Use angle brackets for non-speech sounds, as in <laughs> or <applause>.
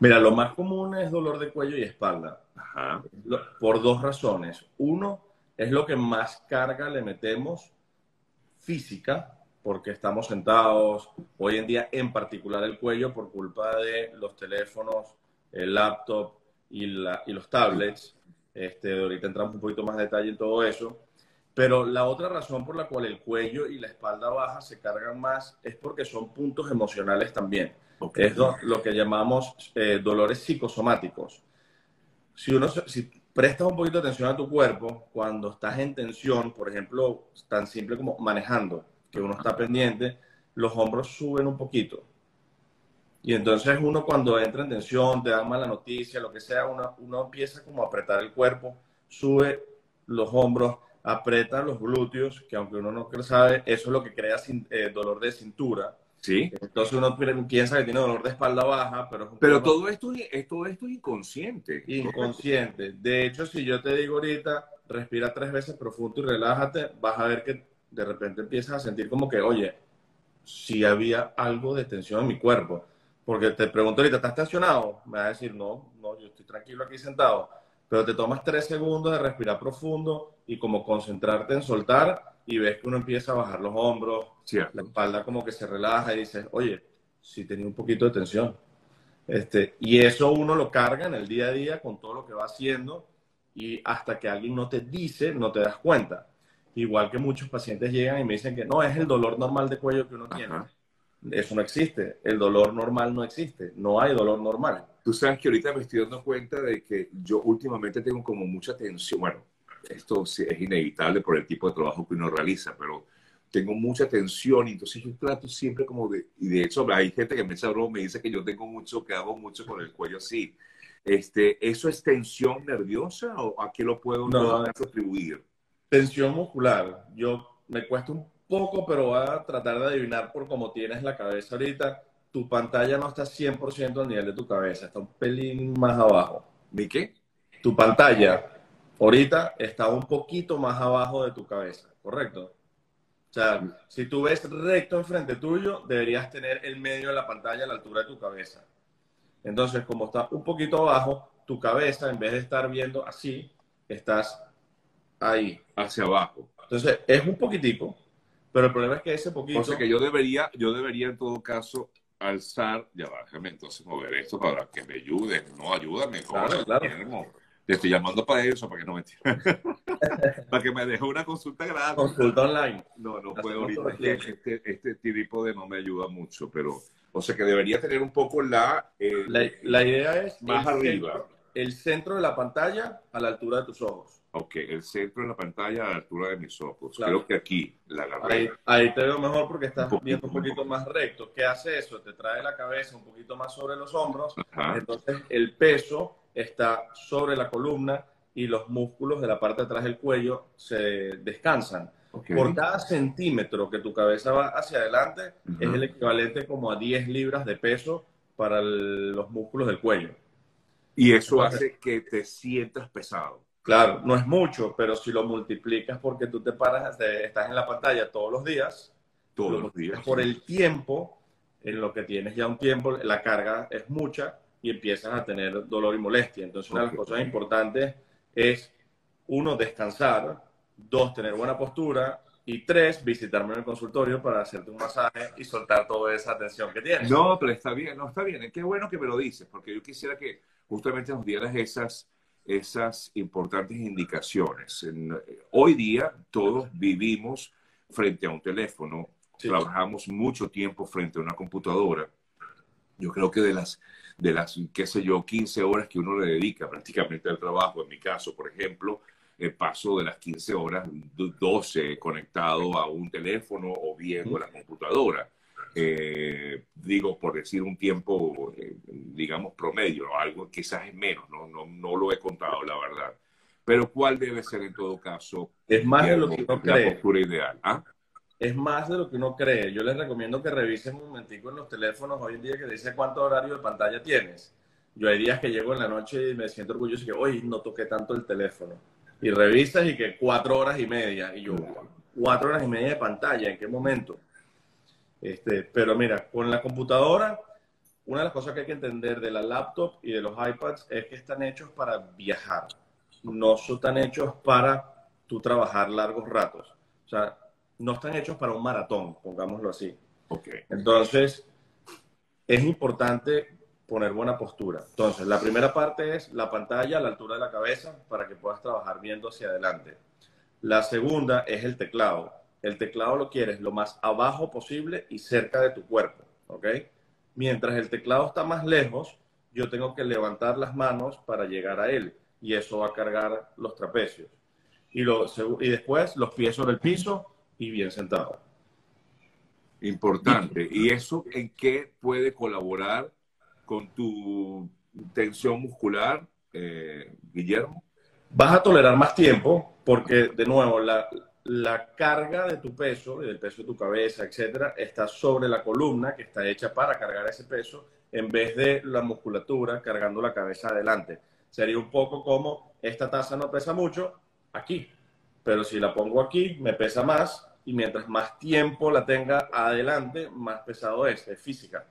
Mira, lo más común es dolor de cuello y espalda. Ajá. Por dos razones. Uno, es lo que más carga le metemos física, porque estamos sentados hoy en día, en particular el cuello, por culpa de los teléfonos, el laptop y, la, y los tablets. Este, ahorita entramos un poquito más de detalle en todo eso. Pero la otra razón por la cual el cuello y la espalda baja se cargan más es porque son puntos emocionales también. Okay. Es lo, lo, que llamamos eh, dolores psicosomáticos. Si uno si prestas un poquito de atención a tu cuerpo, cuando estás en tensión, por ejemplo, tan simple como manejando, que uno está pendiente, los hombros suben un poquito. Y entonces uno cuando entra en tensión, te dan mala noticia, lo que sea, uno, uno empieza como a apretar el cuerpo, sube los hombros, aprieta los glúteos, que aunque uno no sabe, eso es lo que crea eh, dolor de cintura. Sí. Entonces uno piensa que tiene dolor de espalda baja, pero... Pero todo esto, es, todo esto es inconsciente. Inconsciente. De hecho, si yo te digo ahorita, respira tres veces profundo y relájate, vas a ver que de repente empiezas a sentir como que, oye, si había algo de tensión en mi cuerpo. Porque te pregunto ahorita, ¿estás tensionado? Me vas a decir, no, no, yo estoy tranquilo aquí sentado. Pero te tomas tres segundos de respirar profundo y como concentrarte en soltar y ves que uno empieza a bajar los hombros, Cierto. la espalda como que se relaja y dices, oye, sí tenía un poquito de tensión. Este, y eso uno lo carga en el día a día con todo lo que va haciendo y hasta que alguien no te dice, no te das cuenta. Igual que muchos pacientes llegan y me dicen que no, es el dolor normal de cuello que uno tiene. Eso no existe. El dolor normal no existe. No hay dolor normal. Tú sabes que ahorita me estoy dando cuenta de que yo últimamente tengo como mucha tensión. Bueno, esto es inevitable por el tipo de trabajo que uno realiza, pero tengo mucha tensión y entonces yo trato siempre como de, y de hecho hay gente que me echa broma, me dice que yo tengo mucho, que hago mucho con el cuello así. Este, ¿Eso es tensión nerviosa o a qué lo puedo No. atribuir? Tensión muscular. Yo me cuesta un poco, pero voy a tratar de adivinar por cómo tienes la cabeza ahorita. Tu pantalla no está 100% al nivel de tu cabeza, está un pelín más abajo. ¿Mi qué? Tu pantalla ahorita está un poquito más abajo de tu cabeza, ¿correcto? O sea, si tú ves recto enfrente tuyo, deberías tener el medio de la pantalla a la altura de tu cabeza. Entonces, como está un poquito abajo, tu cabeza, en vez de estar viendo así, estás ahí. Hacia abajo. Entonces, es un poquitico, pero el problema es que ese poquito... O sea que yo debería, yo debería en todo caso alzar, ya va, déjame entonces mover esto para que me ayude. No, ayúdame. Claro, claro. Te estoy llamando para eso, para que no me <laughs> para que me deje una consulta gratis. Consulta online. No, no puedo ahorita. Este, este trípode no me ayuda mucho, pero, o sea que debería tener un poco la, eh, La, la idea es Más arriba. Centro, el centro de la pantalla a la altura de tus ojos. Ok, el centro de la pantalla a la altura de mis ojos. Claro. Creo que aquí la agarré. Ahí, ahí te veo mejor porque estás Un viendo un poquito más recto. ¿Qué hace eso? Te trae la cabeza un poquito más sobre los hombros. Ajá. Entonces el peso está sobre la columna y los músculos de la parte de atrás del cuello se descansan. ok. Por cada centímetro que tu cabeza va hacia adelante es el equivalente como a 10 libras de peso para el- los músculos del cuello. Y eso hace que te sientas pesado. Claro, no es mucho, pero si lo multiplicas porque tú te paras, te- estás en la pantalla todos los días, Todos lo los días. por el tiempo, en lo que tienes ya un tiempo, la carga es mucha y empiezas a tener dolor y molestia. Entonces, una de las cosas importantes es, uno, descansar, dos, tener buena postura y tres, visitarme en el consultorio para hacerte un masaje y soltar toda esa tensión que tienes. No, pero está bien, no está bien. Qué bueno que me lo dices, porque yo quisiera que justamente nos dieras esas, esas importantes indicaciones. En- hoy día todos vivimos frente a un teléfono, Sí. trabajamos mucho tiempo frente a una computadora. Yo creo que de las, de las, qué sé yo, 15 horas que uno le dedica prácticamente al trabajo, en mi caso, por ejemplo, eh, paso de las 15 horas, do- 12 conectado a un teléfono o viendo la computadora eh, digo, por decir un tiempo, eh, digamos, promedio, algo quizás es menos, ¿no? No, no lo he contado, la verdad. Pero ¿cuál debe ser en todo caso Es más de lo que uno la cree. postura ideal? ¿Ah? Es más de lo que uno cree. Yo les recomiendo que revisen un momentico en los teléfonos hoy en día que dice cuánto horario de pantalla tienes. Yo hay días que llego en la noche y me siento orgulloso y que hoy no toqué tanto el teléfono. Y revisas y que cuatro horas y media. Y yo, cuatro horas y media de pantalla, ¿en qué momento? Este, pero mira, con la computadora, una de las cosas que hay que entender de la laptop y de los iPads es que están hechos para viajar, no están hechos para tú trabajar largos ratos. O sea, no están hechos para un maratón, pongámoslo así. Okay. Entonces, es importante poner buena postura. Entonces, la primera parte es la pantalla a la altura de la cabeza para que puedas trabajar viendo hacia adelante. La segunda es el teclado. El teclado lo quieres lo más abajo posible y cerca de tu cuerpo, ¿ok? Mientras el teclado está más lejos, yo tengo que levantar las manos para llegar a él y eso va a cargar los trapecios. Y, lo, y después los pies sobre el piso y bien sentado. Importante. ¿Y eso en qué puede colaborar con tu tensión muscular, eh, Guillermo? Vas a tolerar más tiempo porque, de nuevo, la, la carga de tu peso del peso de tu cabeza, etcétera, está sobre la columna que está hecha para cargar ese peso en vez de la musculatura cargando la cabeza adelante. Sería un poco como esta taza no pesa mucho aquí, pero si la pongo aquí me pesa más y mientras más tiempo la tenga adelante, más pesado es, es física.